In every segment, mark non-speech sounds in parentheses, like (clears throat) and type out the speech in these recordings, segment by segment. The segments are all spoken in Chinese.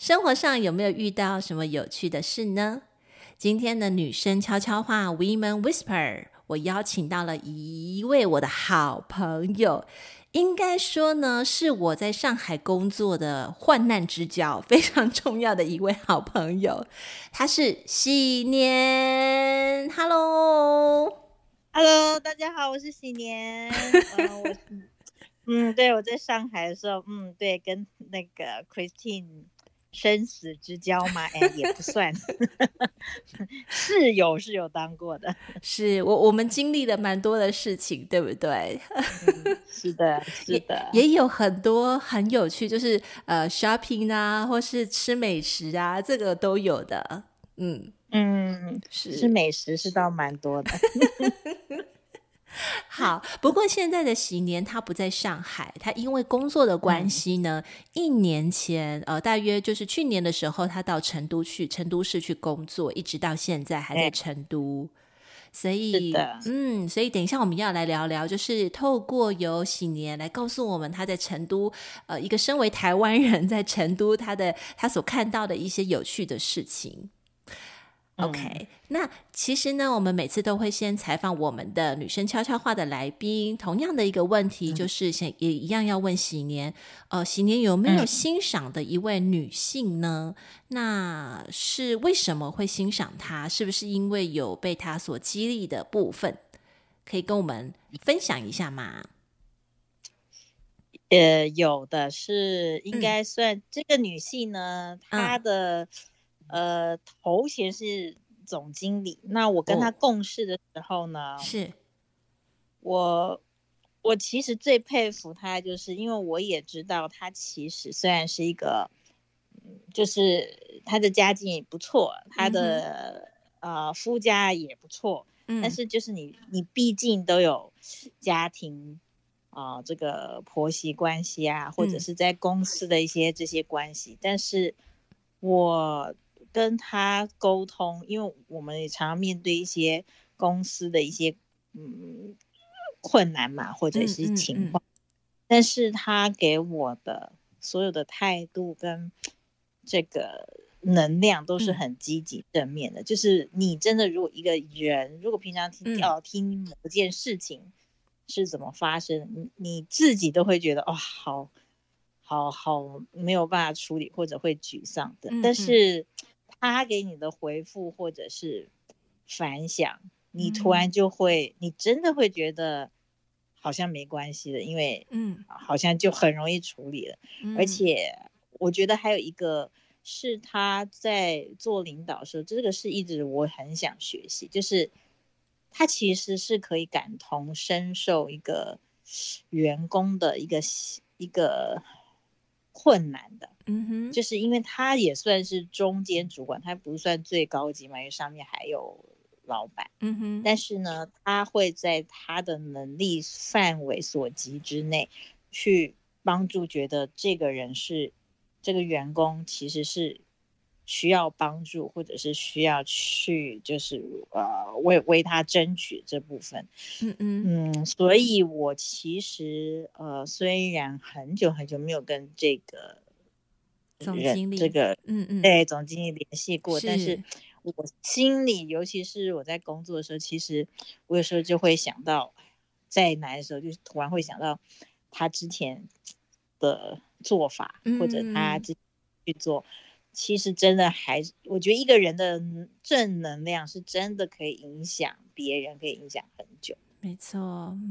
生活上有没有遇到什么有趣的事呢？今天的女生悄悄话 Women Whisper，我邀请到了一位我的好朋友，应该说呢是我在上海工作的患难之交，非常重要的一位好朋友。她是喜年，Hello，Hello，大家好，我是喜年。嗯，(laughs) 我嗯，对，我在上海的时候，嗯，对，跟那个 Christine。生死之交吗，哎，也不算，(laughs) 室友是有当过的，(laughs) 是我我们经历了蛮多的事情，对不对？嗯、是的，是的也，也有很多很有趣，就是呃，shopping 啊，或是吃美食啊，这个都有的，嗯。嗯，是。吃美食是倒蛮多的。(laughs) (laughs) 好，不过现在的喜年他不在上海，他因为工作的关系呢，嗯、一年前呃，大约就是去年的时候，他到成都去成都市去工作，一直到现在还在成都。欸、所以，嗯，所以等一下我们要来聊聊，就是透过由喜年来告诉我们他在成都，呃，一个身为台湾人在成都他的他所看到的一些有趣的事情。OK，那其实呢，我们每次都会先采访我们的女生悄悄话的来宾。同样的一个问题，就是想也一样要问喜年。呃，喜年有没有欣赏的一位女性呢？嗯、那是为什么会欣赏她？是不是因为有被她所激励的部分？可以跟我们分享一下吗？呃，有的是，应该算、嗯、这个女性呢，她的。呃，头衔是总经理。那我跟他共事的时候呢，哦、是。我我其实最佩服他，就是因为我也知道他其实虽然是一个，就是他的家境也不错，他的、嗯、呃夫家也不错，嗯、但是就是你你毕竟都有家庭啊、呃，这个婆媳关系啊，或者是在公司的一些这些关系，嗯、但是我。跟他沟通，因为我们也常常面对一些公司的一些嗯困难嘛，或者是情况，嗯嗯嗯，但是他给我的所有的态度跟这个能量都是很积极正面的。嗯、就是你真的，如果一个人如果平常听要听某件事情是怎么发生，你、嗯、你自己都会觉得哦，好好好没有办法处理，或者会沮丧的。嗯嗯，但是。他给你的回复或者是反响，你突然就会，嗯、你真的会觉得好像没关系的，因为嗯，好像就很容易处理了。嗯、而且我觉得还有一个是他在做领导的时候，这个是一直我很想学习，就是他其实是可以感同身受一个员工的一个一个困难的。嗯哼，就是因为他也算是中间主管，他不算最高级嘛，因为上面还有老板。嗯哼，但是呢，他会在他的能力范围所及之内，去帮助觉得这个人是这个员工其实是需要帮助，或者是需要去就是呃为为他争取这部分。嗯嗯嗯，所以我其实呃虽然很久很久没有跟这个。总经理，这个，嗯嗯，对，总经理联系过，是，但是我心里，尤其是我在工作的时候，其实我有时候就会想到，在难的时候，就突然会想到他之前的做法，嗯、或者他之前去做，其实真的还是，我觉得一个人的正能量是真的可以影响别人，可以影响很久。没错，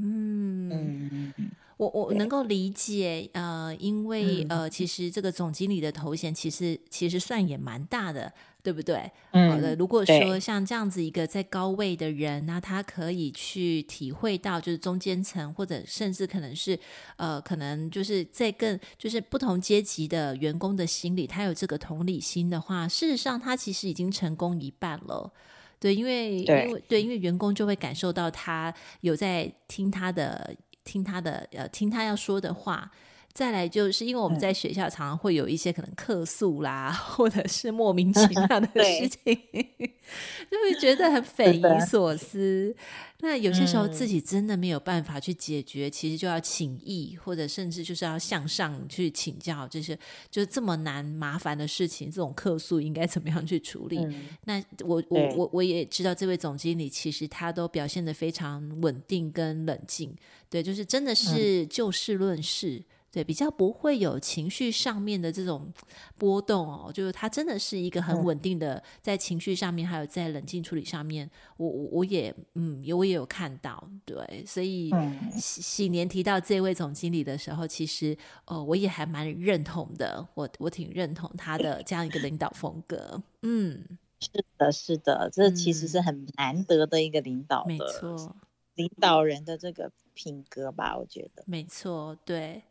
嗯。嗯我我能够理解，呃，因为呃，其实这个总经理的头衔其实其实算也蛮大的，对对不对？嗯，好的。如果说像这样子一个在高位的人，那他可以去体会到，就是中间层，或者甚至可能是呃，可能就是在更就是不同阶级的员工的心理，他有这个同理心的话，事实上他其实已经成功一半了。对，因为因为对，因为员工就会感受到他有在听他的，听他的，呃，听他要说的话。再来就是因为我们在学校常常会有一些可能客诉啦，嗯、或者是莫名其妙的事情，(laughs) 就会觉得很 (laughs) 匪夷所思。那有些时候自己真的没有办法去解决，嗯、其实就要请益，或者甚至就是要向上去请教就是，就这么难麻烦的事情，这种客诉应该怎么样去处理？嗯、那我我我我也知道这位总经理其实他都表现得非常稳定跟冷静，对，就是真的是就事论事。嗯对，比较不会有情绪上面的这种波动哦，就是他真的是一个很稳定的，在情绪上面还有在冷静处理上面，我我我也嗯，我也有看到，对，所以喜喜年提到这位总经理的时候，其实哦，我也还蛮认同的，我我挺认同他的这样一个领导风格，嗯，是的，是的，这其实是很难得的一个领导的，没错，领导人的这个品格吧，我觉得，没错，对。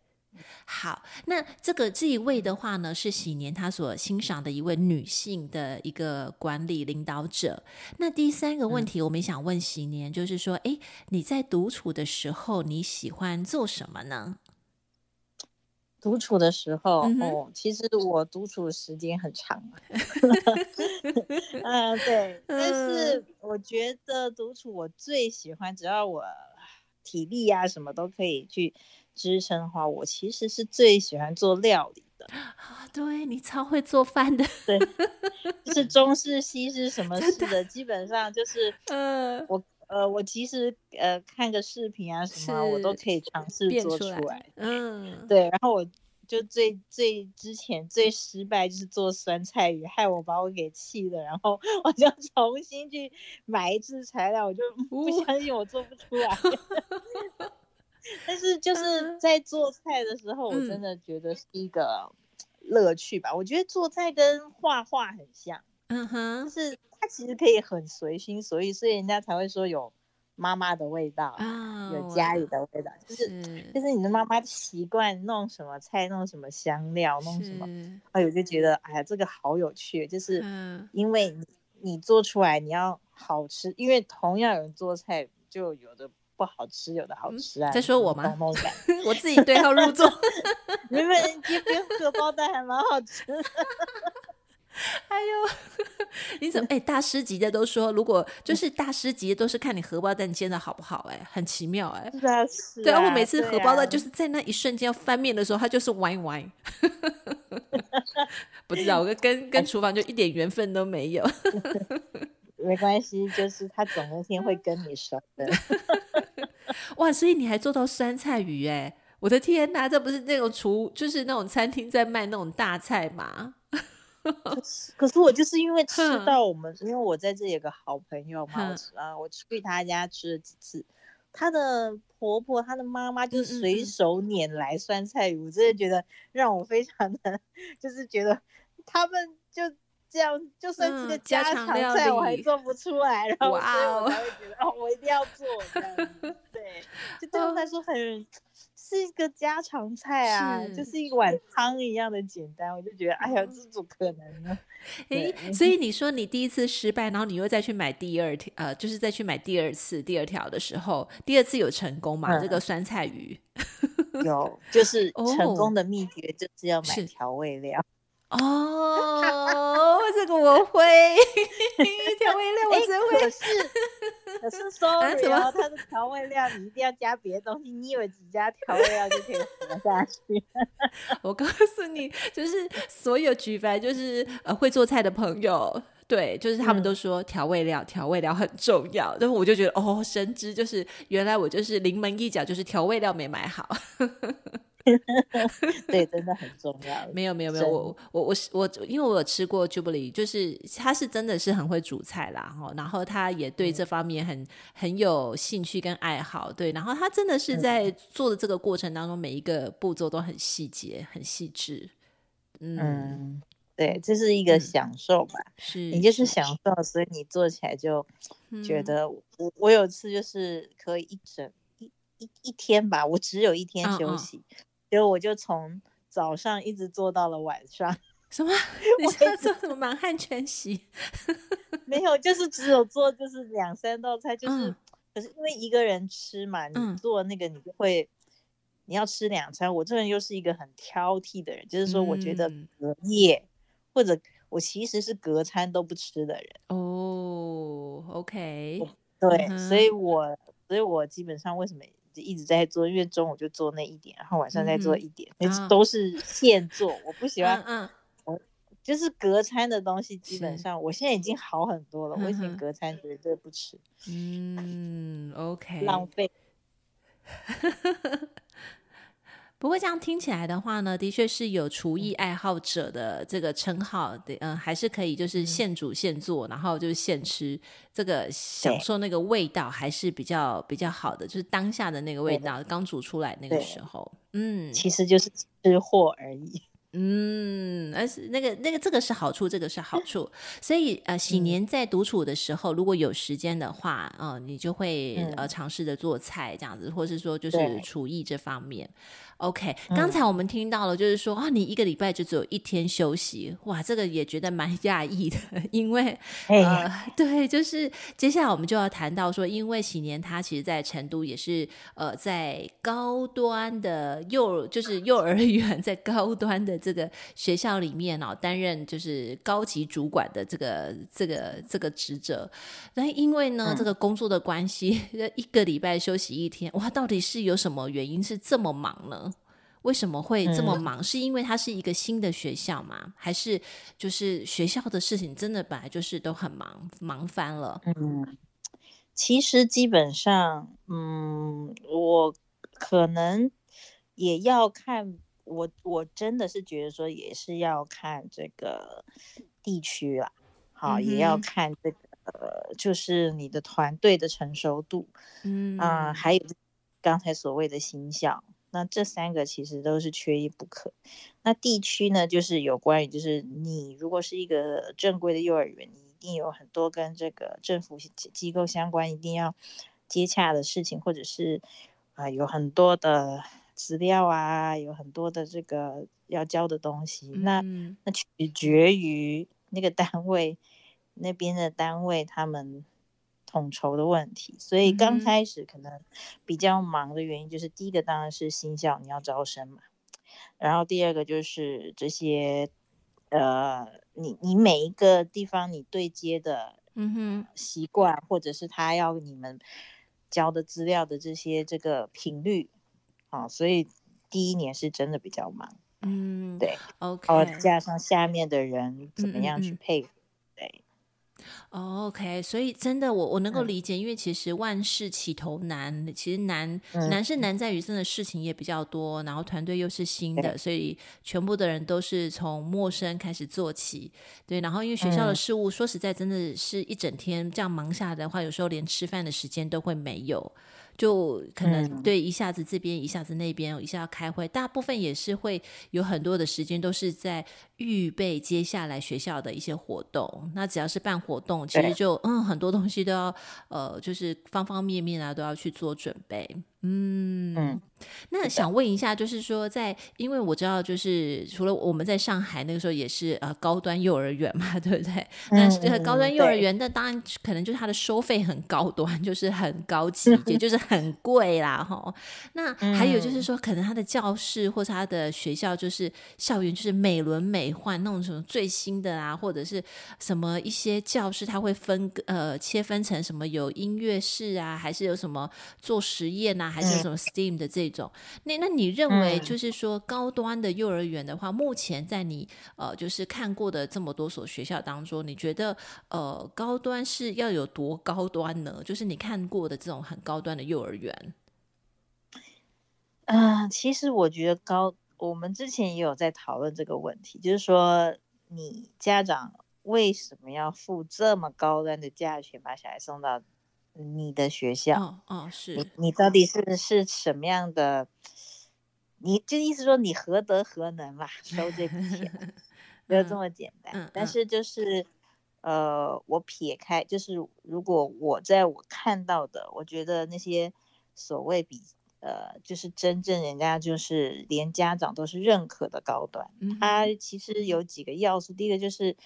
好，那这个这一位的话呢，是喜年他所欣赏的一位女性的一个管理领导者。那第三个问题，我们想问喜年，嗯、就是说，哎，你在独处的时候，你喜欢做什么呢？独处的时候，嗯、哦，其实我独处的时间很长。(laughs) 嗯，对，但是我觉得独处我最喜欢，只要我体力啊什么都可以去。支撑的话，我其实是最喜欢做料理的啊！对，你超会做饭的，对，就是中式、西式什么式的，的基本上就是，呃，我呃，我其实呃看个视频啊什么，我都可以尝试做出来，出来嗯，对。然后我就最最之前最失败就是做酸菜鱼，害我把我给气的，然后我就重新去买一次材料，我就 (laughs) 不相信我做不出来。(laughs) 哦但是就是在做菜的时候，我真的觉得是一个乐趣吧。嗯、我觉得做菜跟画画很像，嗯哼，就是它其实可以很随心所欲，所以人家才会说有妈妈的味道，哦、有家里的味道，就是，是就是你的妈妈习惯弄什么菜，弄什么香料，弄什么，哎，我就觉得哎呀，这个好有趣，就是因为你你做出来你要好吃，因为同样有人做菜就有的。不好吃，有的好吃啊！在说我吗？(laughs) 我自己对号入座。明明街边荷包蛋还蛮好吃的。(laughs) 哎呦，(laughs) 你怎么？哎、欸，大师级的都说，如果就是大师级的都是看你荷包蛋煎的好不好、欸？哎，很奇妙、欸，哎。是啊，是啊。对啊，我每次荷包蛋就是在那一瞬间要翻面的时候，它就是歪歪。不知道，我跟跟跟厨房就一点缘分都没有。没关系，就是他总有一天会跟你熟的。哇，所以你还做到酸菜鱼哎！我的天哪，这不是那种厨，就是那种餐厅在卖那种大菜吗？(laughs) 可是我就是因为吃到我们，因为我在这里有个好朋友嘛，啊，我去他家吃了几次，他的婆婆、他的妈妈就随手拈来酸菜鱼，我真的觉得让我非常的，(laughs) 就是觉得他们就。这样就算是个家常菜，我还做不出来，(laughs) 然后所以我才会觉得哦，我一定要做 (laughs) 这样。对，就对我来说很是一个家常菜啊，就是一碗汤一样的简单。我就觉得，哎呀，这怎么可能呢？诶，所以你说你第一次失败，然后你又再去买第二条，呃，就是再去买第二次、第二条的时候，第二次有成功吗？这个酸菜鱼 (laughs) 有，就是成功的秘诀就是要买调味料。哦，这个我会调味料，我真会。可是可 (laughs) 是，sorry 哦，它的调味料你一定要加别的东西。你以为只加调味料就可以活下去？(laughs) 我告诉你，就是所有举凡就是呃会做菜的朋友，对，就是他们都说调味料，调味料很重要。然后我就觉得哦，深知就是原来我就是临门一脚，就是调味料没买好。对，真的很重要。没有，没有，没有。我，我，我，我，因为我有吃过 Jubilee，就是他是真的是很会煮菜啦，然后他也对这方面很很有兴趣跟爱好。对，然后他真的是在做的这个过程当中，每一个步骤都很细节、很细致。嗯，对，这是一个享受吧。嗯、是你就是享受，所以你做起来就觉得我、嗯、我有一次就是可以一整一一一天吧，我只有一天休息，果、哦、我就从早上一直做到了晚上。(laughs) 什么？你在做什么满汉全席？(laughs) 没有，就是只有做就是两三道菜，就是、嗯、可是因为一个人吃嘛，你做那个你就会。你要吃两餐，我这人又是一个很挑剔的人，就是说，我觉得隔夜、嗯、或者我其实是隔餐都不吃的人。哦，OK，对、嗯，所以我所以我基本上为什么一直在做，因为中午就做那一点，然后晚上再做一点，嗯、都是现做、哦。我不喜欢，嗯，我就是隔餐的东西，基本上我现在已经好很多了。我以前隔餐绝对不吃。嗯，OK，浪费。不过这样听起来的话呢，的确是有厨艺爱好者的这个称号的，嗯，还是可以，就是现煮现做，然后就是现吃，这个享受那个味道还是比较比较好的，就是当下的那个味道，刚煮出来那个时候，嗯，其实就是吃货而已。嗯，而是那个那个这个是好处，这个是好处。所以呃，喜年在独处的时候，嗯、如果有时间的话，呃，你就会、嗯、呃尝试着做菜这样子，或是说就是厨艺这方面。OK，刚才我们听到了，就是说、嗯、啊，你一个礼拜就只有一天休息，哇，这个也觉得蛮讶异的，因为呃，对，就是接下来我们就要谈到说，因为喜年他其实在成都也是呃在高端的幼，就是幼儿园，在高端的这个学校里面哦，担任就是高级主管的这个这个这个职责。那因为呢、嗯，这个工作的关系，(laughs) 一个礼拜休息一天，哇，到底是有什么原因是这么忙呢？为什么会这么忙？嗯、是因为它是一个新的学校吗？还是就是学校的事情真的本来就是都很忙，忙翻了？嗯，其实基本上，嗯，我可能也要看，我我真的是觉得说也是要看这个地区啦，好、嗯，也要看这个呃，就是你的团队的成熟度，嗯啊、呃，还有刚才所谓的新校。那这三个其实都是缺一不可。那地区呢，就是有关于，就是你如果是一个正规的幼儿园，你一定有很多跟这个政府机构相关，一定要接洽的事情，或者是啊、呃，有很多的资料啊，有很多的这个要交的东西。嗯、那那取决于那个单位那边的单位他们。统筹的问题，所以刚开始可能比较忙的原因就是，第一个当然是新校你要招生嘛，然后第二个就是这些，呃，你你每一个地方你对接的，嗯哼，习惯或者是他要你们交的资料的这些这个频率，啊，所以第一年是真的比较忙，嗯，对，OK，然后加上下面的人怎么样去配合。嗯嗯 Oh, OK，所以真的我我能够理解，嗯，因为其实万事起头难，其实难，嗯，难是难在于真的事情也比较多，然后团队又是新的，所以全部的人都是从陌生开始做起，对，然后因为学校的事务，嗯，说实在真的是一整天这样忙下来的话，有时候连吃饭的时间都会没有。就可能对一下子这边、嗯、一下子那边，一下要开会，大部分也是会有很多的时间都是在预备接下来学校的一些活动。那只要是办活动，其实就嗯很多东西都要呃，就是方方面面啊都要去做准备。嗯嗯，那想问一下，就是说在，因为我知道，就是除了我们在上海那个时候也是呃高端幼儿园嘛，(laughs) 对不对？那、嗯、高端幼儿园，那当然可能就是它的收费很高端，就是很高 (laughs) 级，也就是很贵啦，哈。那还有就是说，可能它的教室或者它的学校，就是校园就是美轮美奂那种什么最新的啊，或者是什么一些教室，它会分呃切分成什么有音乐室啊，还是有什么做实验啊？还是什么 STEAM 的这种，那那你认为就是说高端的幼儿园的话，目前在你呃就是看过的这么多所学校当中，你觉得呃高端是要有多高端呢？就是你看过的这种很高端的幼儿园。嗯、呃，其实我觉得高，我们之前也有在讨论这个问题，就是说你家长为什么要付这么高端的价钱把小孩送到？你的学校，哦，哦是你，你到底是是什么样的？你就意思说你何德何能嘛，收这笔钱？(laughs) 没有这么简单。嗯嗯、但是就是，呃，我撇开，就是如果我在我看到的，我觉得那些所谓比，呃，就是真正人家就是连家长都是认可的高端，嗯、它其实有几个要素。第一个就是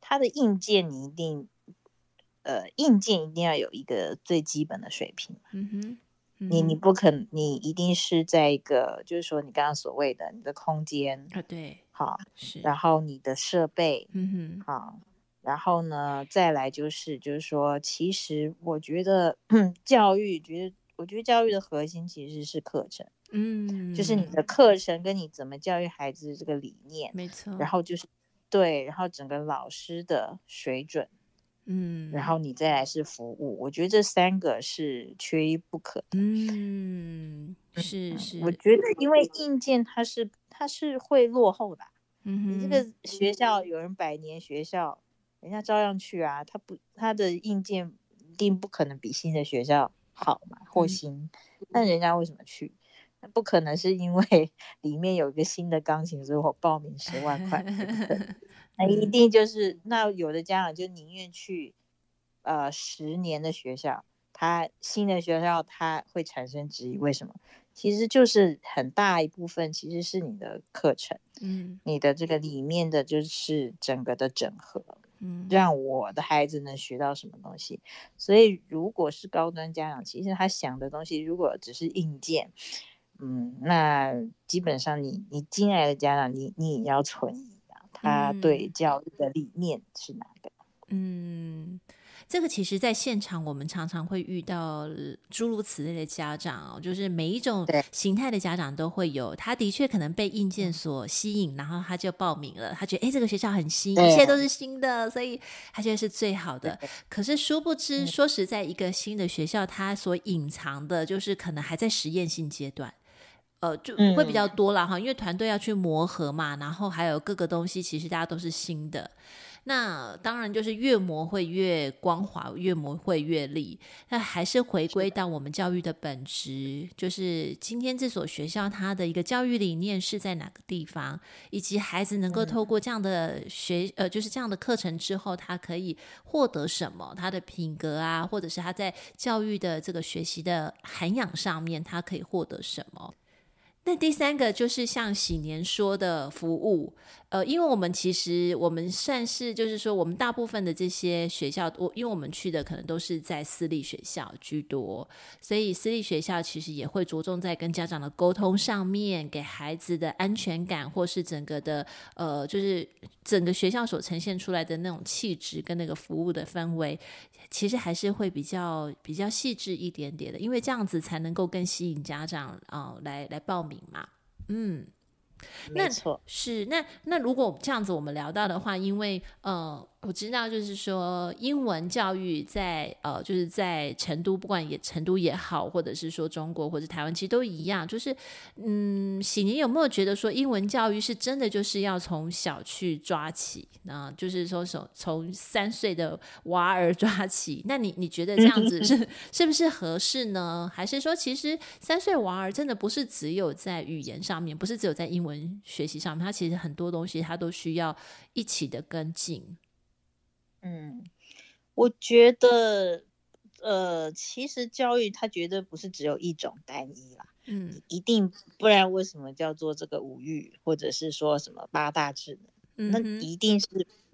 它的硬件，你一定，呃，硬件一定要有一个最基本的水平。嗯哼。你你不可，你一定是在一个，就是说你刚刚所谓的你的空间啊，对，好，是，然后你的设备，嗯哼，好，然后呢，再来就是就是说，其实我觉得 (clears throat) 教育，觉得我觉得教育的核心其实是课程，嗯，就是你的课程跟你怎么教育孩子这个理念，没错，然后就是对，然后整个老师的水准。嗯，然后你再来是服务，我觉得这三个是缺一不可的。嗯，是是，我觉得因为硬件它是它是会落后的。嗯，你这个学校有人百年学校，人家照样去啊，他不他的硬件一定不可能比新的学校好嘛，或新，那人家为什么去？那不可能是因为 (laughs) 里面有一个新的钢琴，所以我报名十万块。(laughs) 那一定就是，那有的家长就宁愿去，呃，十年的学校，他新的学校他会产生质疑，为什么？其实就是很大一部分其实是你的课程，嗯，你的这个里面的就是整个的整合，嗯，让我的孩子能学到什么东西。所以如果是高端家长，其实他想的东西如果只是硬件，嗯，那基本上你你进来的家长，你你也要存疑。他对教育的理念是哪个？嗯，这个其实，在现场我们常常会遇到诸如此类的家长哦，就是每一种形态的家长都会有。他的确可能被硬件所吸引，然后他就报名了。他觉得，哎，这个学校很新，一切都是新的，所以他觉得是最好的。可是殊不知，说实在，一个新的学校，它所隐藏的，就是可能还在实验性阶段。呃，就会比较多了哈，因为团队要去磨合嘛，然后还有各个东西，其实大家都是新的。那当然就是越磨会越光滑，越磨会越利。那还是回归到我们教育的本质，就是今天这所学校它的一个教育理念是在哪个地方，以及孩子能够透过这样的学呃，就是这样的课程之后，他可以获得什么？他的品格啊，或者是他在教育的这个学习的涵养上面，他可以获得什么？那第三个就是像喜年说的服务，呃，因为我们其实我们算是就是说，我们大部分的这些学校，我因为我们去的可能都是在私立学校居多，所以私立学校其实也会着重在跟家长的沟通上面，给孩子的安全感，或是整个的呃，就是整个学校所呈现出来的那种气质跟那个服务的氛围。其实还是会比较比较细致一点点的，因为这样子才能够更吸引家长啊、呃、来来报名嘛。嗯，没错，是那那如果这样子我们聊到的话，因为呃。我知道，就是说英文教育在呃，就是在成都，不管也成都也好，或者是说中国或者台湾，其实都一样。就是嗯，喜年有没有觉得说英文教育是真的就是要从小去抓起？啊，就是说从从三岁的娃儿抓起？那你你觉得这样子是 (laughs) 是不是合适呢？还是说其实三岁娃儿真的不是只有在语言上面，不是只有在英文学习上面，他其实很多东西他都需要一起的跟进。嗯，我觉得，呃，其实教育它绝对不是只有一种单一啦，嗯，一定，不然为什么叫做这个五育，或者是说什么八大智能？嗯，那一定是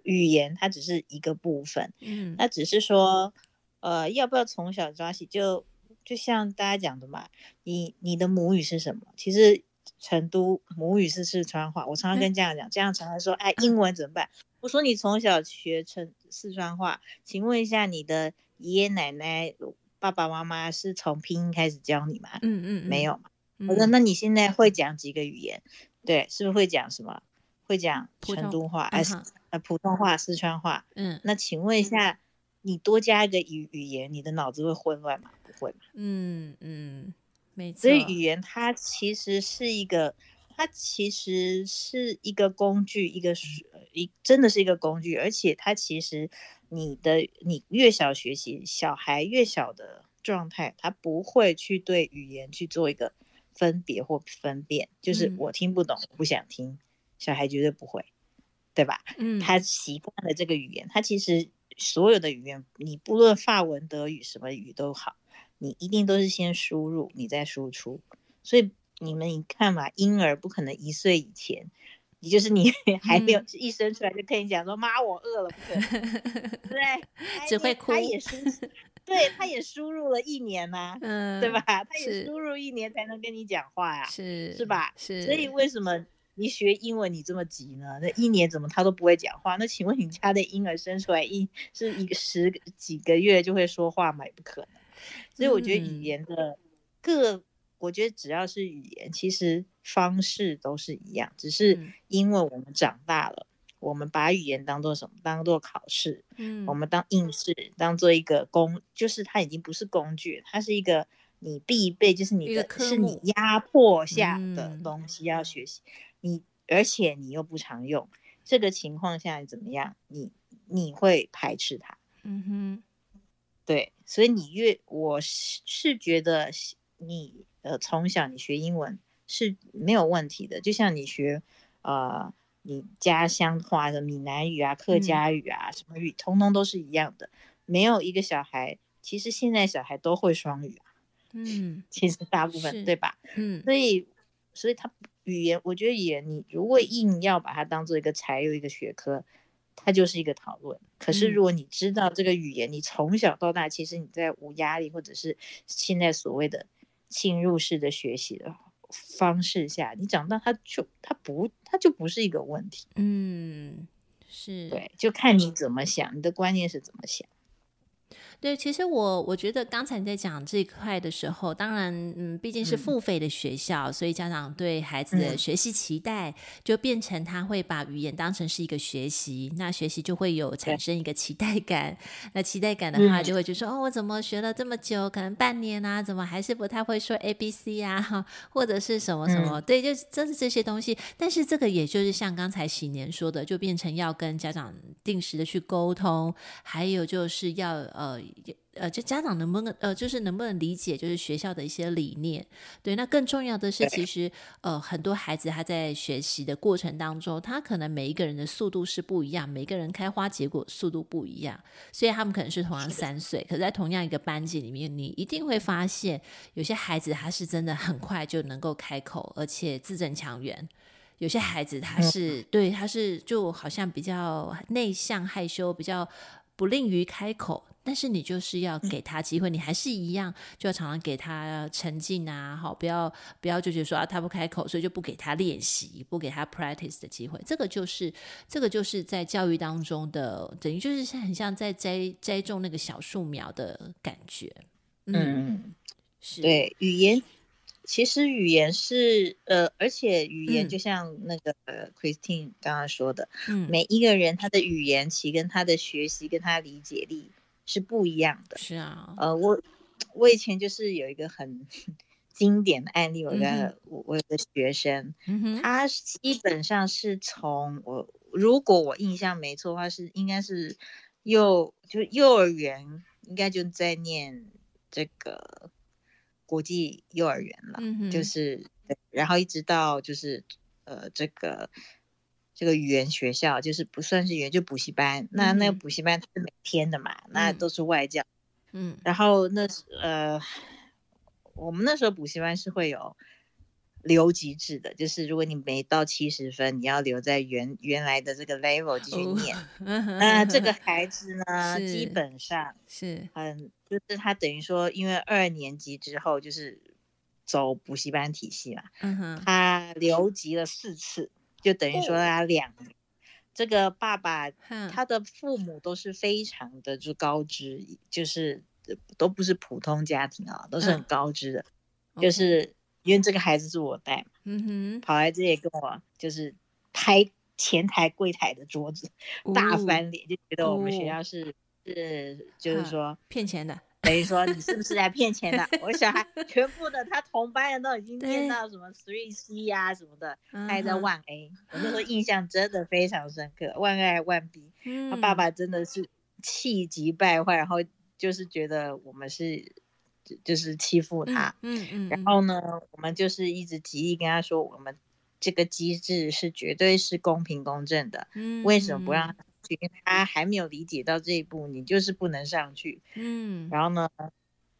语言，它只是一个部分，嗯，那只是说，呃，要不要从小抓起？就就像大家讲的嘛，你你的母语是什么？其实成都母语是四川话，我常常跟家长讲，家长常常说，哎，英文怎么办？我说你从小学成四川话，请问一下你的爷爷奶奶、爸爸妈妈是从拼音开始教你吗？嗯嗯，嗯，没有嘛。我说那你现在会讲几个语言？对，是不是会讲什么？会讲成都话，还是呃普通话、四川话？嗯，那请问一下，你多加一个语语言，你的脑子会混乱吗？不会嘛。嗯嗯，没错。所以语言它其实是一个。它其实是一个工具，一个是一真的是一个工具，而且它其实你的你越小学习，小孩越小的状态，他不会去对语言去做一个分别或分辨，就是我听不懂，我不想听，小孩绝对不会。对吧？嗯，他习惯了这个语言，他其实所有的语言，你不论法文、德语什么语都好，你一定都是先输入，你再输出。所以你们一看嘛，婴儿不可能一岁以前，你就是你 (laughs) 还没有一生出来就跟你讲说妈、嗯、我饿了，不可能，(laughs) 对，只会哭。他也输，对，他也输入了一年呐、啊，嗯，对吧？他也输入一年才能跟你讲话呀、啊，是是吧？是，所以为什么？你学英文你这么急呢？那一年怎么他都不会讲话？那请问你家的婴儿生出来一是一个十几个月就会说话吗？也不可能。所以我觉得语言的各，嗯、我觉得只要是语言，其实方式都是一样，只是因为我们长大了，嗯、我们把语言当做什么？当做考试。嗯，我们当应试，当做一个工，就是它已经不是工具，它是一个你必备，就是你的是你压迫下的东西要学习。嗯你而且你又不常用，这个情况下怎么样？你你会排斥它。嗯哼，对，所以你越我是是觉得你呃从小你学英文是没有问题的，就像你学呃你家乡话的闽南语啊、客家语啊、嗯、什么语，通通都是一样的。没有一个小孩，其实现在小孩都会双语啊。嗯，其实大部分对吧？嗯，所以所以他。语言，我觉得语言，你如果硬要把它当做一个才有一个学科，它就是一个讨论。可是如果你知道这个语言，你从小到大，其实你在无压力或者是现在所谓的侵入式的学习的方式下，你长大他就他不他就不是一个问题。嗯，是对，就看你怎么想，你的观念是怎么想。对，其实我我觉得刚才你在讲这一块的时候，当然，嗯，毕竟是付费的学校，嗯、所以家长对孩子的学习期待就变成他会把语言当成是一个学习，那学习就会有产生一个期待感。那期待感的话，就会就说、嗯、哦，我怎么学了这么久，可能半年啊，怎么还是不太会说 A B C 啊，(laughs) 或者是什么什么？嗯、对，就真是这些东西。但是这个也就是像刚才喜年说的，就变成要跟家长定时的去沟通，还有就是要呃。呃，就家长能不能呃，就是能不能理解，就是学校的一些理念？对，那更重要的是，其实呃，很多孩子他在学习的过程当中，他可能每一个人的速度是不一样，每个人开花结果速度不一样，所以他们可能是同样三岁，可是在同样一个班级里面，你一定会发现，有些孩子他是真的很快就能够开口，而且字正腔圆；有些孩子他是对，他是就好像比较内向害羞，比较不吝于开口。但是你就是要给他机会，嗯、你还是一样，就要常常给他沉浸啊，好，不要不要就觉得说啊，他不开口，所以就不给他练习，不给他 practice 的机会。这个就是这个就是在教育当中的，等于就是很像在栽栽种那个小树苗的感觉。嗯，嗯是对语言，其实语言是呃，而且语言就像那个、嗯、Christine 刚刚说的，嗯，每一个人他的语言其跟他的学习跟他理解力。是不一样的，是啊，呃，我我以前就是有一个很经典的案例，我的我我有个学生，嗯、他基本上是从我如果我印象没错的话，是应该是幼就幼儿园，应该就在念这个国际幼儿园了，嗯、就是然后一直到就是呃这个。这个语言学校就是不算是语言，就补习班。那那个补习班是每天的嘛，嗯、那都是外教。嗯，然后那呃，我们那时候补习班是会有留级制的，就是如果你没到七十分，你要留在原原来的这个 level 继续念。哦、(laughs) 那这个孩子呢，基本上是很，就是他等于说，因为二年级之后就是走补习班体系嘛，嗯、他留级了四次。就等于说他两，哦、这个爸爸他的父母都是非常的就高知，嗯、就是都不是普通家庭啊，都是很高知的。嗯、就是因为这个孩子是我带嘛，嗯哼，跑来这里跟我就是拍前台柜台的桌子，哦、大翻脸，就觉得我们学校是、哦、是就是说骗钱的。等于说你是不是来骗钱的？我小孩 (laughs) 全部的他同班人都已经念到什么 three C 呀什么的，他还在 one A。我那时候印象真的非常深刻，one A one B。他爸爸真的是气急败坏，然后就是觉得我们是就是欺负他。嗯嗯。然后呢，我们就是一直极力跟他说，我们这个机制是绝对是公平公正的。嗯，为什么不让他去？因为他还没有理解到这一步，你就是不能上去。嗯，然后呢，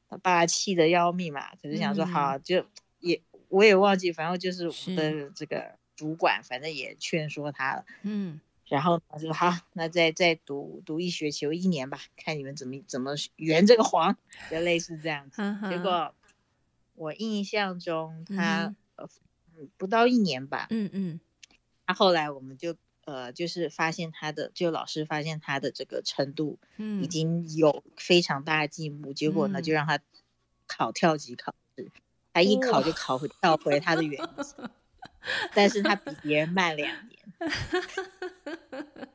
他爸气得要命嘛，可是想说、嗯、好，就也我也忘记，反正就是我们的这个主管，反正也劝说他了。嗯。然后他说好，那再再读读一学期，有一年吧，看你们怎么怎么圆这个谎，就类似这样子。结果我印象中他呃不到一年吧，嗯嗯，他后来我们就呃就是发现他的，就老师发现他的这个程度已经有非常大的进步，结果呢就让他考跳级考试，他一考就考回跳回他的原 (laughs) 级，但是他比别人慢两年。(laughs)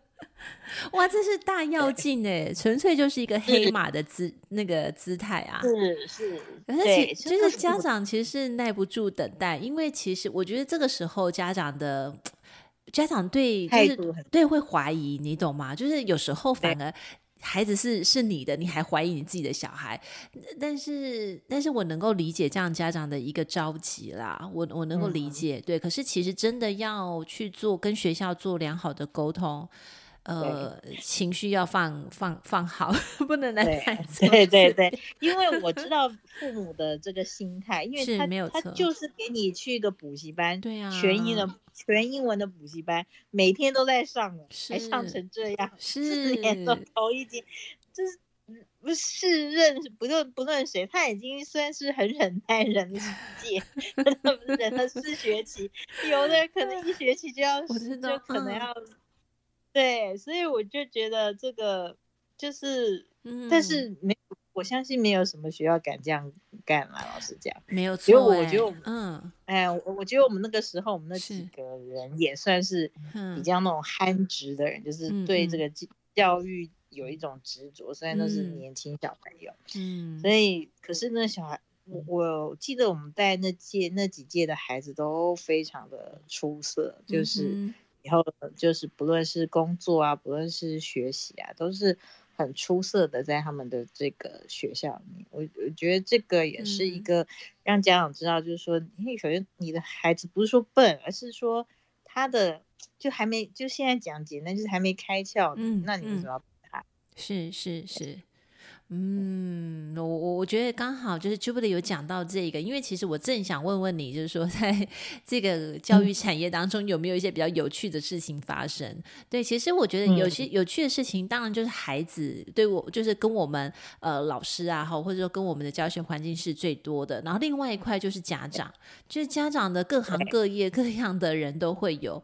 哇，这是大要进哎，纯粹就是一个黑。马的姿那个姿态啊！是是，而且其就是家长其实是耐不住等待，因为其实我觉得这个时候家长的家长对就是对会怀疑，你懂吗？就是有时候反而。孩子是是你的，你还怀疑你自己的小孩，但是但是我能够理解这样家长的一个着急啦，我我能够理解，嗯、对。可是其实真的要去做跟学校做良好的沟通，呃，情绪要放放放好，(laughs) 不能来太 (laughs) 对对对，因为我知 (laughs) 道父母的这个心态，因为他没有，他就。是给你去一个补习班，对啊，全英的。全英文的补习班，每天都在上了，还上成这样，四年的头一节，就是不是认不论不论谁，他已经算是很忍耐人的世界，忍了四学期，有的人可能一学期就要，就可能要，嗯、对，所以我就觉得这个就是，嗯、但是没。我相信没有什么学校敢这样干嘛，老实讲，没有错。因为我觉得我们，嗯，哎，我我觉得我们那个时候，我们那几个人也算是比较那种憨直的人，就是对这个教育有一种执着。虽然都是年轻小朋友，嗯，所以可是那小孩，我我记得我们带那届那几届的孩子都非常的出色，就是以后就是不论是工作啊，不论是学习啊，都是。很出色的，在他们的这个学校里面，我我觉得这个也是一个让家长知道，就是说，因为首先你的孩子不是说笨，而是说他的就还没就现在讲简单，就是还没开窍，嗯，那你为什么要？是是是。嗯，我我我觉得刚好就是 Jubilee 有讲到这个，因为其实我正想问问你，就是说在 (laughs) 这个教育产业当中有没有一些比较有趣的事情发生？嗯、对，其实我觉得有些有趣的事情，当然就是孩子对我，就是跟我们呃老师啊，或者说跟我们的教学环境是最多的。然后另外一块就是家长，就是家长的各行各业各样的人都会有。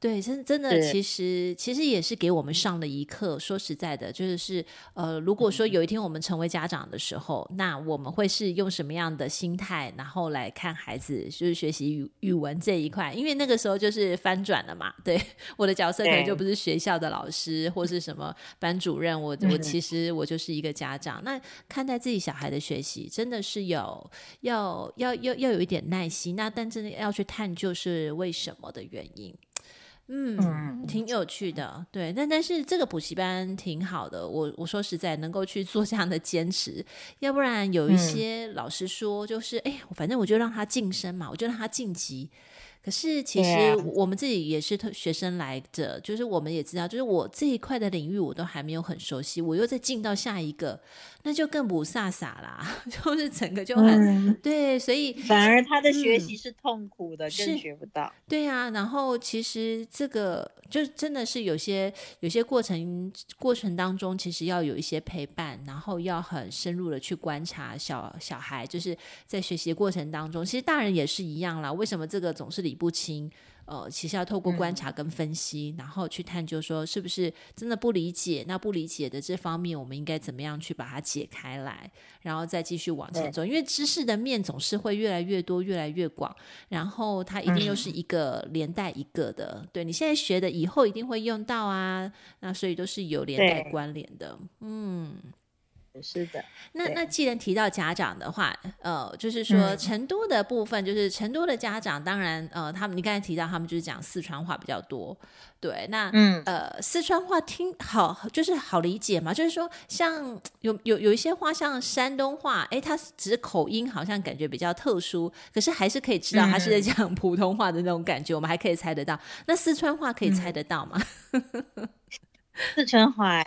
对，真真的，其实其实也是给我们上了一课。说实在的，就是是呃，如果说有一天我们成为家长的时候，那我们会是用什么样的心态，然后来看孩子，就是学习语语文这一块？因为那个时候就是翻转了嘛。对，(laughs) 我的角色可能就不是学校的老师或是什么班主任，我我其实我就是一个家长。那看待自己小孩的学习，真的是有要要要要有一点耐心。那但真的要去探究是为什么的原因。嗯，挺有趣的，对，但但是这个补习班挺好的，我我说实在能够去做这样的坚持，要不然有一些老师说就是，哎、嗯，反正我就让他晋升嘛，我就让他晋级。可是其实我们自己也是特学生来着，就是我们也知道，就是我这一块的领域我都还没有很熟悉，我又再进到下一个，那就更不飒飒啦，(laughs) 就是整个就很、嗯、对，所以反而他的学习是痛苦的，嗯、更学不到。对啊，然后其实这个就真的是有些有些过程过程当中，其实要有一些陪伴，然后要很深入的去观察小小孩，就是在学习的过程当中，其实大人也是一样啦。为什么这个总是理不清，呃，其实要透过观察跟分析，嗯、然后去探究说是不是真的不理解。那不理解的这方面，我们应该怎么样去把它解开来，然后再继续往前走。因为知识的面总是会越来越多、越来越广，然后它一定又是一个连带一个的。嗯、对，你现在学的，以后一定会用到啊。那所以都是有连带关联的。嗯。是的。那那既然提到家长的话，呃，就是说成都的部分，就是成都的家长，当然，呃，他们你刚才提到他们就是讲四川话比较多，对，那嗯呃，四川话听好就是好理解嘛，就是说像有有有一些话像山东话，哎，它只是口音好像感觉比较特殊，可是还是可以知道他是在讲普通话的那种感觉，嗯、我们还可以猜得到。那四川话可以猜得到吗？嗯、(laughs) 四川话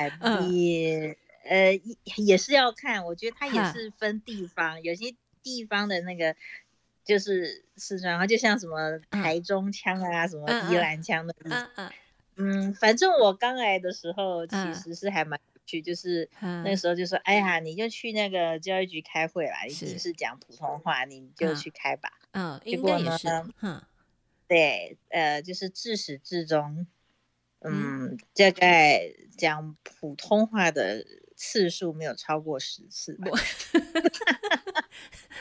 也。嗯呃，也是要看，我觉得它也是分地方，有些地方的那个就是四川话，就像什么台中腔啊，什么宜兰腔的，嗯嗯，反正我刚来的时候其实是还蛮有趣，就是那时候就说，哎呀，你就去那个教育局开会啦，是。讲普通话，你就去开吧。嗯，结果呢，嗯，对，呃，就是自始至终，嗯，大概讲普通话的。次数没有超过十次，我 (laughs)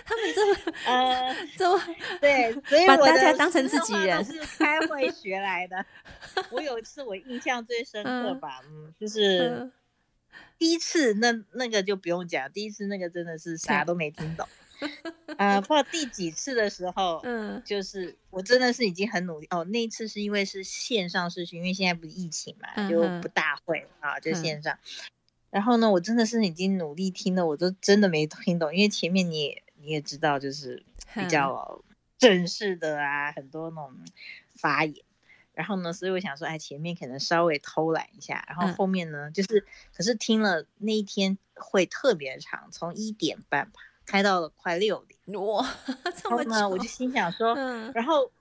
他们这么 (laughs) 呃，这么对，所以把大家当成自己人，是开会学来的。(laughs) 我有一次我印象最深刻吧，嗯，嗯，就是第一次那那个就不用讲，第一次那个真的是啥都没听懂。啊、呃，不知道第几次的时候，嗯，就是我真的是已经很努力哦。那一次是因为是线上视讯，因为现在不是疫情嘛，嗯、就不大会啊，就线上。嗯然后呢，我真的是已经努力听了，我都真的没听懂，因为前面你也你也知道，就是比较正式的啊，很多那种发言。然后呢，所以我想说，哎，前面可能稍微偷懒一下，然后后面呢，嗯、就是可是听了那一天会特别长，从一点半吧开到了快六点。哇，(laughs) 这么久。然后呢，我就心想说，嗯、然后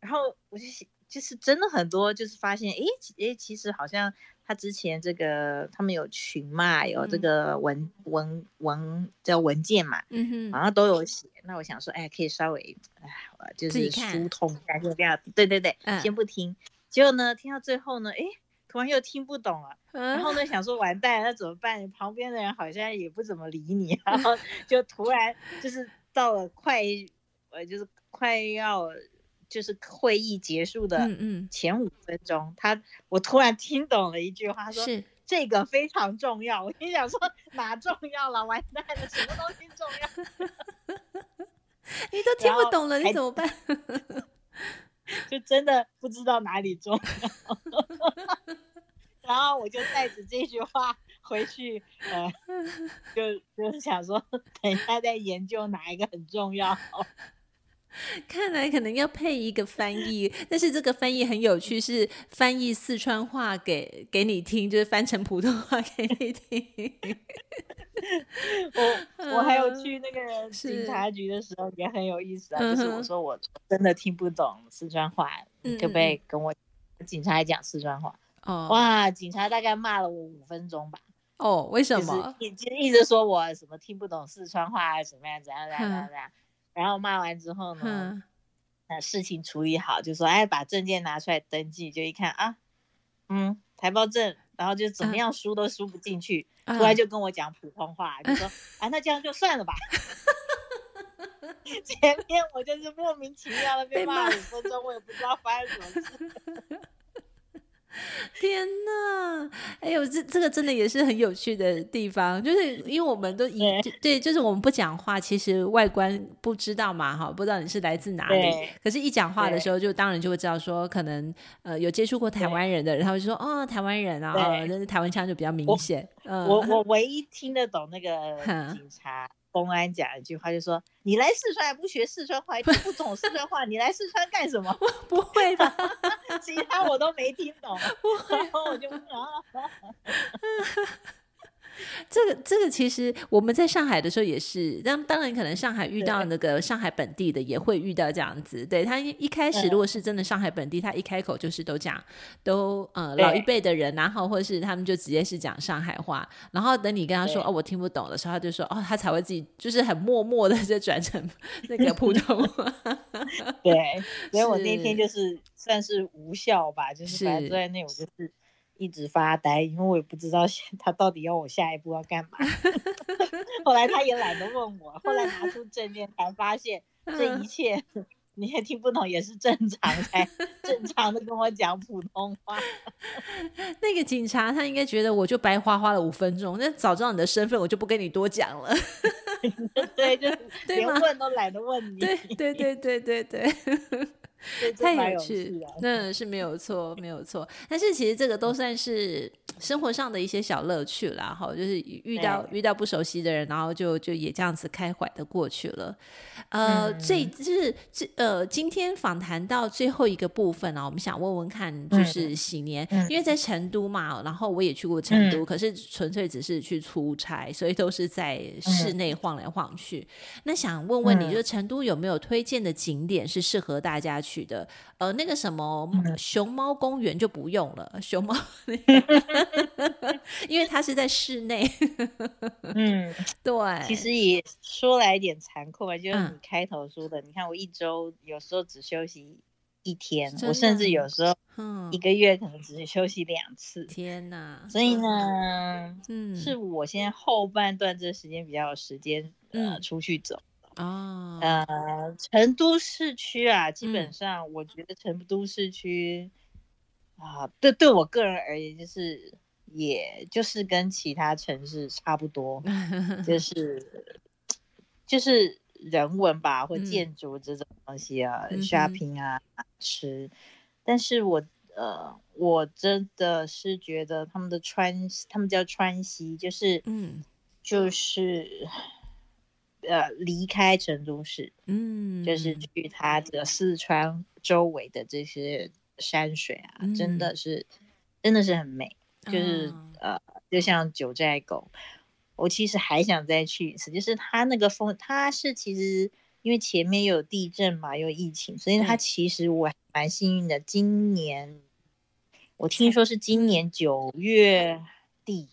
然后我就就是真的很多，就是发现，哎哎，其实好像。他之前这个他们有群嘛，有这个文、嗯、文文叫文件嘛，嗯哼，好像都有写。那我想说，哎，可以稍微哎，就是疏通一下，就这样。对对对，嗯、先不听。结果呢，听到最后呢，哎，突然又听不懂了。嗯、然后呢，想说完蛋，那怎么办？旁边的人好像也不怎么理你，然 (laughs) 后就突然就是到了快，呃，就是快要。就是会议结束的前五分钟，嗯嗯、他我突然听懂了一句话，他说：“是这个非常重要。”我心想说：“哪重要了？完蛋了，什么东西重要？” (laughs) 你都听不懂了，你怎么办？(laughs) 就真的不知道哪里重要。(laughs) 然后我就带着这句话回去，呃，就就是想说，等一下再研究哪一个很重要。(laughs) 看来可能要配一个翻译，但是这个翻译很有趣，是翻译四川话给给你听，就是翻成普通话给你听。(laughs) 我我还有去 (laughs) 那个警察局的时候也很有意思啊，是就是我说我真的听不懂四川话，嗯、可不可以跟我警察讲四川话？哦，哇，警察大概骂了我五分钟吧。哦，为什么？一直一直说我什么听不懂四川话，怎么样怎样怎样怎样。怎样然后骂完之后呢，那、嗯、事情处理好，就说哎，把证件拿出来登记，就一看啊，嗯，台胞证，然后就怎么样输都输不进去，突然、嗯、就跟我讲普通话，嗯、就说 (laughs) 啊，那这样就算了吧。(laughs) 前面我就是莫名其妙的被骂五分钟，我也不知道发生什么事。(laughs) (laughs) 天呐，哎呦，这这个真的也是很有趣的地方，就是因为我们都一对，对，就是我们不讲话，其实外观不知道嘛，哈，不知道你是来自哪里，可是，一讲话的时候，就当然就会知道说，可能呃有接触过台湾人的人，对他会说哦，台湾人啊，那台湾腔就比较明显。我、嗯、我，我唯一听得懂那个警察。公安讲一句话，就说你来四川还不学四川话，听不懂四川话，你来四川干什么？(laughs) 不会吧？(laughs) 其他我都没听懂，然后我就啊。这个这个其实我们在上海的时候也是，当当然可能上海遇到那个上海本地的也会遇到这样子。对，他一一开始如果是真的上海本地，他一开口就是都讲都呃老一辈的人，然后或者是他们就直接是讲上海话，然后等你跟他说哦我听不懂的时候，他就说哦他才会自己就是很默默的就转成 (laughs) 那个普通话。对，所以我那天就是算是无效吧，就是反正坐在那我就是。一直发呆，因为我也不知道 (laughs) 他到底要我下一步要干嘛。(laughs) 后来他也懒得问我，后来拿出证件才发现这一切 (laughs) 你也听不懂也是正常，才正常的跟我讲普通话。那个警察他应该觉得我就白花花了五分钟，那早知道你的身份，我就不跟你多讲了。对，就连问都懒得问你。对对对对对对。太有趣，那是没有错，没有错。但是其实这个都算是生活上的一些小乐趣啦，哈，就是遇到遇到不熟悉的人，然后就就也这样子开怀的过去了。呃，嗯、最就是这呃，今天访谈到最后一个部分啊，我们想问问看，就是喜年，嗯、因为在成都嘛，然后我也去过成都，嗯、可是纯粹只是去出差，所以都是在室内晃来晃去。嗯、那想问问你，就是成都有没有推荐的景点是适合大家去？去的，呃，那个什么熊猫公园就不用了，熊猫，(laughs) 因为它是在室内。(laughs) 嗯，对，其实也说来一点残酷吧，就是你开头说的，嗯、你看我一周有时候只休息一天，我甚至有时候一个月可能只休息两次。天哪！所以呢，嗯，是我现在后半段这时间比较有时间呃出去走。哦，呃，成都市区啊，基本上我觉得成都市区、嗯、啊，对对我个人而言，就是也就是跟其他城市差不多，就 (laughs) 是就是人文吧，或建筑这种东西啊、嗯、，shopping 啊，吃。但是我呃，我真的是觉得他们的川，他们叫川西，就是嗯，就是。呃，离开成都市，嗯，就是去它的四川周围的这些山水啊，嗯、真的是，真的是很美。就是、哦、呃，就像九寨沟，我其实还想再去一次。就是它那个风，它是其实因为前面有地震嘛，有疫情，所以它其实我还蛮幸运的。今年我听说是今年九月底。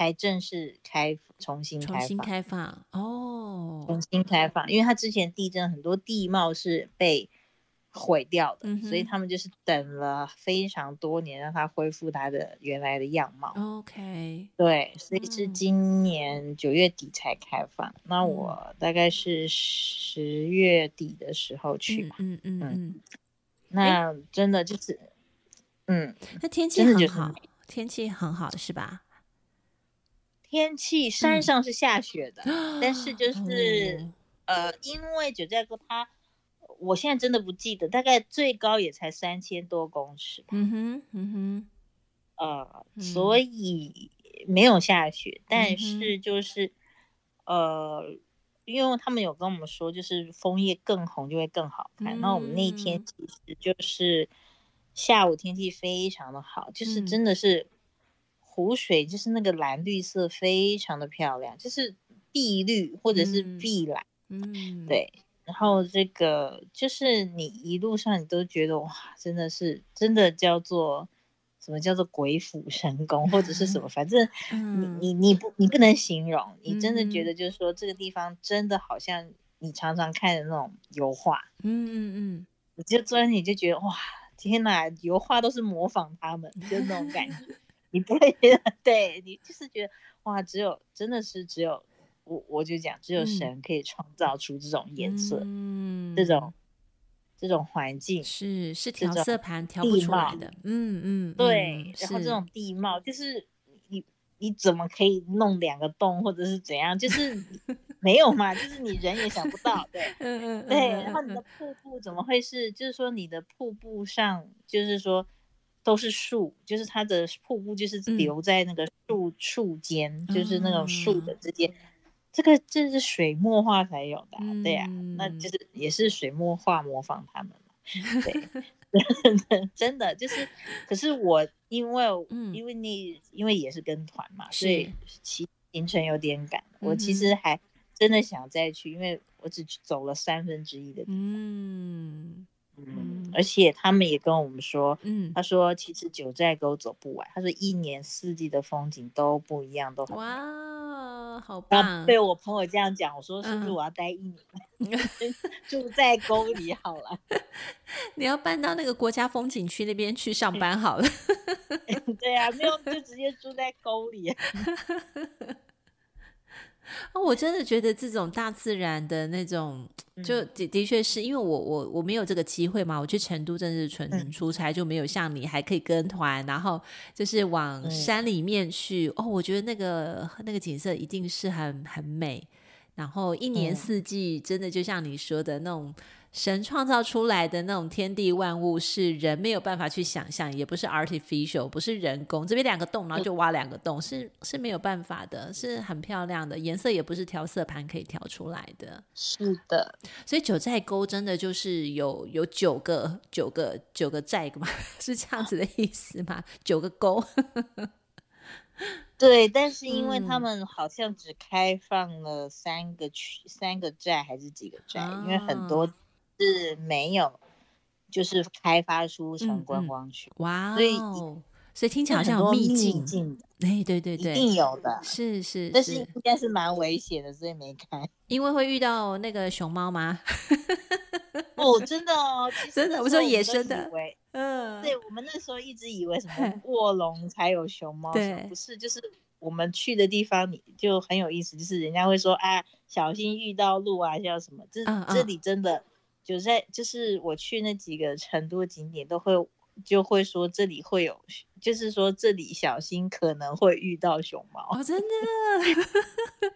才正式开重新开放，重新开放哦，重新开放，因为它之前地震很多地貌是被毁掉的，嗯、所以他们就是等了非常多年，让它恢复它的原来的样貌。OK，对，所以是今年九月底才开放。嗯、那我大概是十月底的时候去吧，嗯嗯嗯，那真的就是，欸、嗯，那天气很好，天气很好是吧？天气山上是下雪的，嗯、但是就是、嗯、呃，因为九寨沟它，我现在真的不记得，大概最高也才三千多公尺吧。嗯哼，嗯哼，呃，嗯、所以没有下雪，但是就是、嗯、呃，因为他们有跟我们说，就是枫叶更红就会更好看。嗯、那我们那一天其实就是下午天气非常的好，就是真的是。湖水就是那个蓝绿色，非常的漂亮，就是碧绿或者是碧蓝，嗯，对。然后这个就是你一路上你都觉得哇，真的是真的叫做什么叫做鬼斧神工，或者是什么，反正你你你不你不能形容，你真的觉得就是说这个地方真的好像你常常看的那种油画，嗯嗯嗯，你就坐在那里就觉得哇，天哪，油画都是模仿他们，就那种感觉。你不会觉得，对你就是觉得哇，只有真的是只有我，我就讲只有神可以创造出这种颜色，嗯，这种这种环境是是调色盘调不出来的，嗯嗯，对，然后这种地貌就是你你怎么可以弄两个洞或者是怎样，就是 (laughs) 没有嘛，就是你人也想不到，对，(laughs) 嗯嗯，对，然后你的瀑布怎么会是，就是说你的瀑布上就是说。都是树，就是它的瀑布，就是留在那个树树间，嗯、就是那种树的之间。嗯、这个这是水墨画才有的、啊，嗯、对呀、啊，那就是也是水墨画模仿他们嘛。对，(laughs) (laughs) 真的就是，可是我因为、嗯、因为你因为也是跟团嘛，所以其行程有点赶。是我其实还真的想再去，因为我只走了三分之一的地方。嗯。嗯，而且他们也跟我们说，嗯，他说其实九寨沟走不完，他说一年四季的风景都不一样，都很哇，好棒！被我朋友这样讲，我说是不是我要待一年，(laughs) 嗯、住在沟里好了？(laughs) 你要搬到那个国家风景区那边去上班好了？(laughs) 对啊，没有就直接住在沟里。哦，我真的觉得这种大自然的那种，就的的确是因为我我我没有这个机会嘛，我去成都正是纯出差，就没有像你还可以跟团，然后就是往山里面去。哦，我觉得那个那个景色一定是很很美，然后一年四季真的就像你说的那种。神创造出来的那种天地万物是人没有办法去想象，也不是 artificial，不是人工。这边两个洞，然后就挖两个洞，是是没有办法的，是很漂亮的，颜色也不是调色盘可以调出来的。是的，所以九寨沟真的就是有有九个九个九个寨嘛，(laughs) 是这样子的意思吗？九个沟。对，但是因为他们好像只开放了三个区、嗯、三个寨还是几个寨，哦、因为很多。是没有，就是开发出成观光区，哇、哦，所以所以听起来好像有秘境，哎，对对对，一定有的，是是，但是应该是蛮危险的，所以没开。因为会遇到那个熊猫吗？(laughs) 哦，真的哦，真的，我说野生的，嗯，对，我们那时候一直以为什么 (laughs) 卧龙才有熊猫，对，不是，就是我们去的地方，你就很有意思，就是人家会说，啊，小心遇到鹿啊，叫什么？这这里真的。就在就是我去那几个成都景点都会就会说这里会有，就是说这里小心可能会遇到熊猫。哦，真的？(laughs)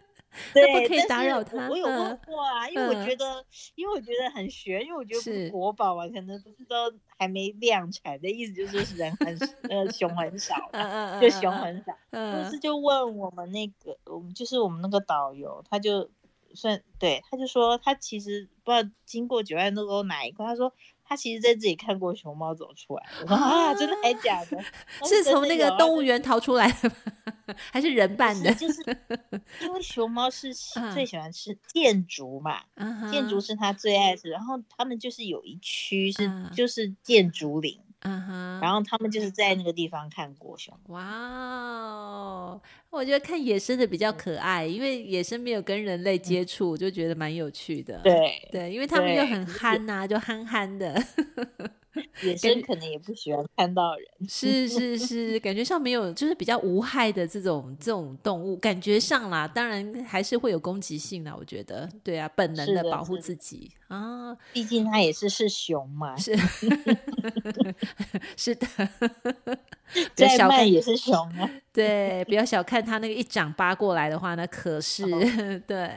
对，不可以打扰它。我有问过啊，因为我觉得，因为我觉得很悬，因为我觉得国宝啊，可能不是都还没量产的意思，就是人很呃熊很少，就熊很少。但是就问我们那个，我们就是我们那个导游，他就。算对，他就说他其实不知道经过九寨沟哪一块，他说他其实在这里看过熊猫走出来。我 (laughs) 说啊，真的还假的？是从那个动物园逃出来的吗？(laughs) 还是人扮的？就是 (laughs) 因为熊猫是最喜欢吃箭竹嘛，箭竹是他最爱吃，然后他们就是有一区是就是箭竹林。嗯哼，然后他们就是在那个地方看过熊。哇哦，我觉得看野生的比较可爱，因为野生没有跟人类接触，就觉得蛮有趣的。对对，因为他们又很憨呐，就憨憨的。野生可能也不喜欢看到人，是是是，感觉上没有，就是比较无害的这种这种动物，感觉上啦，当然还是会有攻击性的，我觉得，对啊，本能的保护自。己啊，毕竟它也是是熊嘛，是 (laughs) (laughs) 是的，(laughs) 再慢也是熊啊，(laughs) 对，不要小看他那个一掌扒过来的话，那可是 (laughs) 对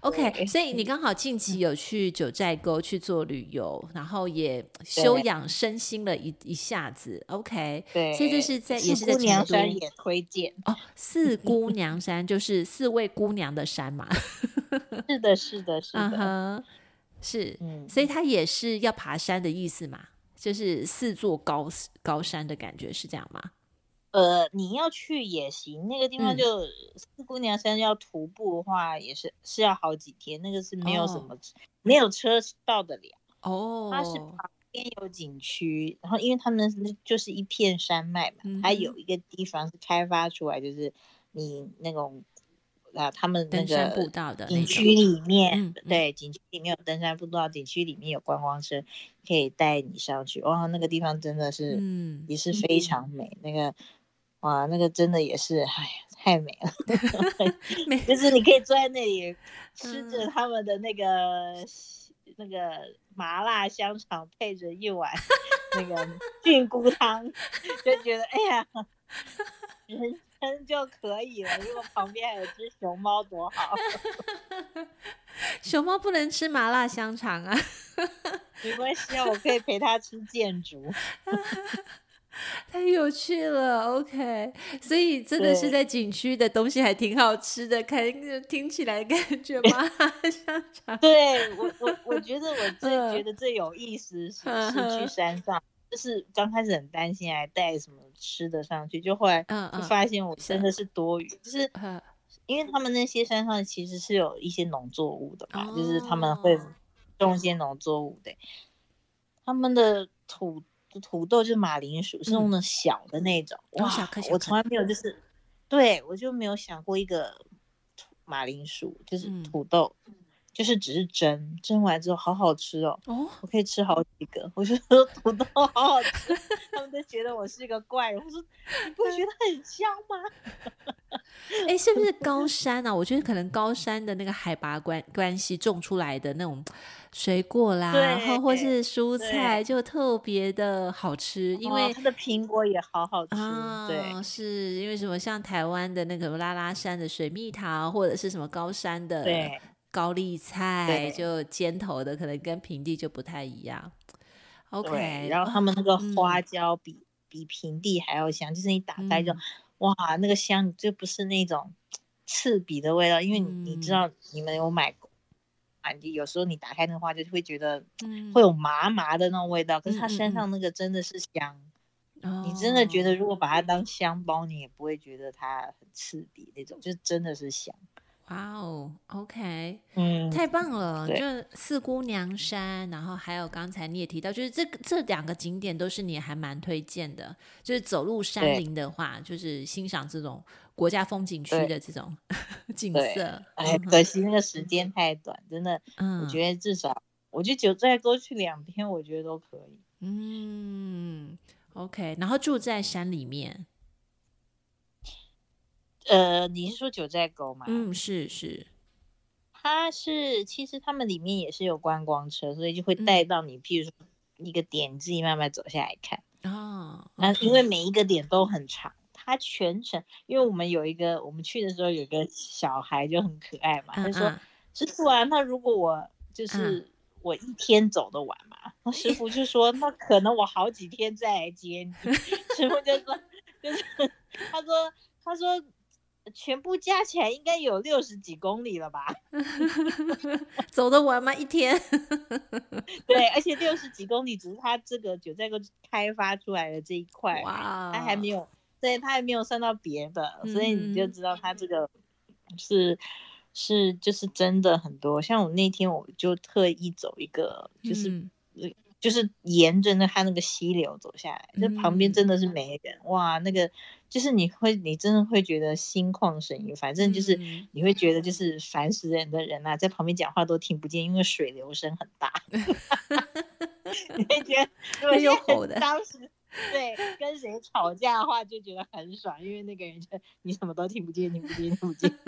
，OK，所以你刚好近期有去九寨沟去做旅游，然后也休养。身心了一一下子，OK，对，所以这是在也是在娘山也推荐哦，四姑娘山就是四位姑娘的山嘛。是的，是的，是的，uh-huh, 是，嗯，所以。它也是要爬山的意思嘛，就是四座高高山的感觉是这样吗？呃，你要去也行，那个地方就、嗯、四姑娘山要徒步的话，也是是要好几天，那个是没有什么、哦、没有车到得了哦，它是旁。边有景区，然后因为他们就是一片山脉嘛，嗯、它有一个地方是开发出来，就是你那种啊，他们那个步道的景区里面，对，景区里面有登山步道，景区里面有观光车可以带你上去。哇，那个地方真的是，嗯，也是非常美。嗯、那个，哇，那个真的也是，哎呀，太美了。(laughs) (laughs) 就是你可以坐在那里 (laughs) 吃着他们的那个。那个麻辣香肠配着一碗那个菌菇汤，就觉得哎呀，就可以了。如果旁边还有只熊猫多好！(laughs) 熊猫不能吃麻辣香肠啊，没关系啊，我可以陪它吃箭竹。(laughs) 太有趣了，OK，所以真的是在景区的东西还挺好吃的，看听起来感觉麻辣香肠。对我我我觉得我最觉得最有意思是是去山上，就是刚开始很担心还带什么吃的上去，就后来就发现我真的是多余，就是因为他们那些山上其实是有一些农作物的嘛，就是他们会种一些农作物的，他们的土。土豆就是马铃薯，是那种小的那种。嗯、哇，我从来没有就是，对我就没有想过一个马铃薯就是土豆，嗯、就是只是蒸，蒸完之后好好吃哦。哦，我可以吃好几个。我就说土豆好好吃，他们都觉得我是一个怪人。我说你不觉得很香吗？(laughs) 哎，是不是高山啊？我觉得可能高山的那个海拔关关系，种出来的那种水果啦，然后或是蔬菜就特别的好吃，因为它的苹果也好好吃。啊、对，是因为什么？像台湾的那个拉拉山的水蜜桃，或者是什么高山的高丽菜，就尖头的，可能跟平地就不太一样。OK，然后他们那个花椒比、嗯、比平地还要香，就是你打开就。嗯哇，那个香就不是那种刺鼻的味道，因为你知道你们有买过，啊、你，有时候你打开那个花就会觉得会有麻麻的那种味道，嗯、可是它身上那个真的是香，嗯、你真的觉得如果把它当香包，你也不会觉得它很刺鼻那种，就真的是香。哇哦，OK，嗯，太棒了！就四姑娘山，然后还有刚才你也提到，就是这个这两个景点都是你还蛮推荐的。就是走入山林的话，就是欣赏这种国家风景区的这种 (laughs) 景色。哎，可惜那个时间太短，真的。嗯，我觉得至少，我就九寨沟去两天，我觉得都可以。嗯，OK，然后住在山里面。呃，你是说九寨沟吗？嗯，是是，它是其实他们里面也是有观光车，所以就会带到你，譬如说一个点，自己慢慢走下来看。哦，那因为每一个点都很长，它全程，因为我们有一个，我们去的时候有个小孩就很可爱嘛，他、嗯、说：“嗯、师傅啊，那如果我就是我一天走得完嘛？”那、嗯、师傅就说：“那可能我好几天再来接你。”师傅就说：“就是他说他说。”全部加起来应该有六十几公里了吧？(laughs) 走得完吗？一天？(laughs) 对，而且六十几公里只是它这个九寨沟开发出来的这一块，哇，它还没有，对，它还没有算到别的，所以你就知道它这个是、嗯、是就是真的很多。像我那天我就特意走一个，就是。嗯就是沿着那它那个溪流走下来，那、嗯、旁边真的是没人哇！那个就是你会，你真的会觉得心旷神怡。反正就是你会觉得，就是烦死人的人呐、啊，在旁边讲话都听不见，因为水流声很大。(laughs) 你会觉得有吼的。当时对跟谁吵架的话，就觉得很爽，因为那个人就你什么都听不见，听不见，听不见。(laughs)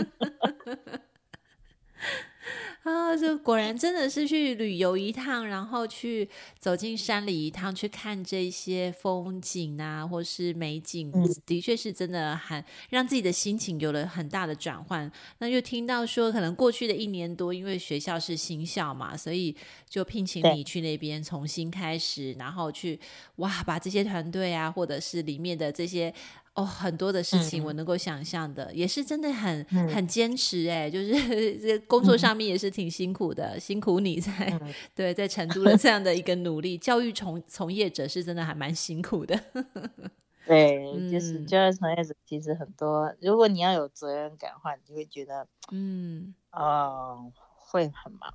啊，这果然真的是去旅游一趟，然后去走进山里一趟，去看这些风景啊，或是美景，嗯、的确是真的很让自己的心情有了很大的转换。那又听到说，可能过去的一年多，因为学校是新校嘛，所以就聘请你去那边重新开始，然后去哇，把这些团队啊，或者是里面的这些。哦，很多的事情我能够想象的，嗯、也是真的很、嗯、很坚持哎，就是 (laughs) 这工作上面也是挺辛苦的，嗯、辛苦你在、嗯、(laughs) 对在成都的这样的一个努力，教育从从业者是真的还蛮辛苦的。(laughs) 对，就是教育从业者其实很多，如果你要有责任感的话，你就会觉得嗯哦、呃、会很忙。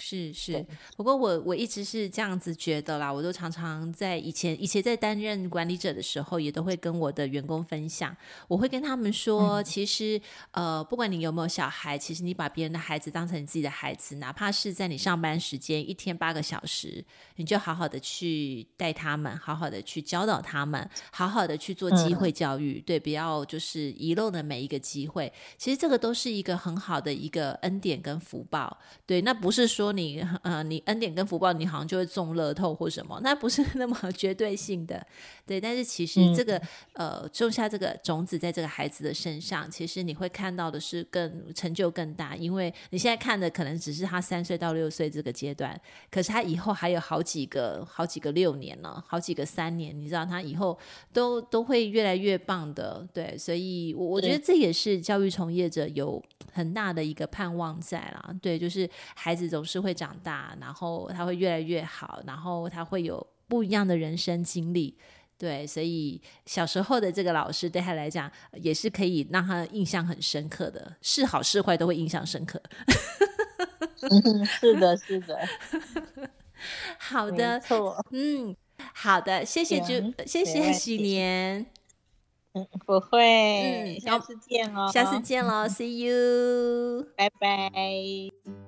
是是，不过我我一直是这样子觉得啦，我都常常在以前以前在担任管理者的时候，也都会跟我的员工分享，我会跟他们说，其实呃，不管你有没有小孩，其实你把别人的孩子当成你自己的孩子，哪怕是在你上班时间一天八个小时，你就好好的去带他们，好好的去教导他们，好好的去做机会教育，对，不要就是遗漏了每一个机会。其实这个都是一个很好的一个恩典跟福报，对，那不是说。你呃，你恩典跟福报，你好像就会中乐透或什么，那不是 (laughs) 那么 (laughs) 绝对性的，对。但是其实这个、嗯、呃，种下这个种子在这个孩子的身上，其实你会看到的是更成就更大，因为你现在看的可能只是他三岁到六岁这个阶段，可是他以后还有好几个、好几个六年了，好几个三年，你知道他以后都都会越来越棒的，对。所以我我觉得这也是教育从业者有很大的一个盼望在啦，对，就是孩子总是。会长大，然后他会越来越好，然后他会有不一样的人生经历，对，所以小时候的这个老师对他来讲也是可以让他印象很深刻的，是好是坏都会印象深刻。嗯，是的，(laughs) 是的，(laughs) 好的，嗯，好的，谢谢朱，谢谢喜年，嗯，不会，嗯，下次见哦，下次见喽，(laughs) See you，拜拜。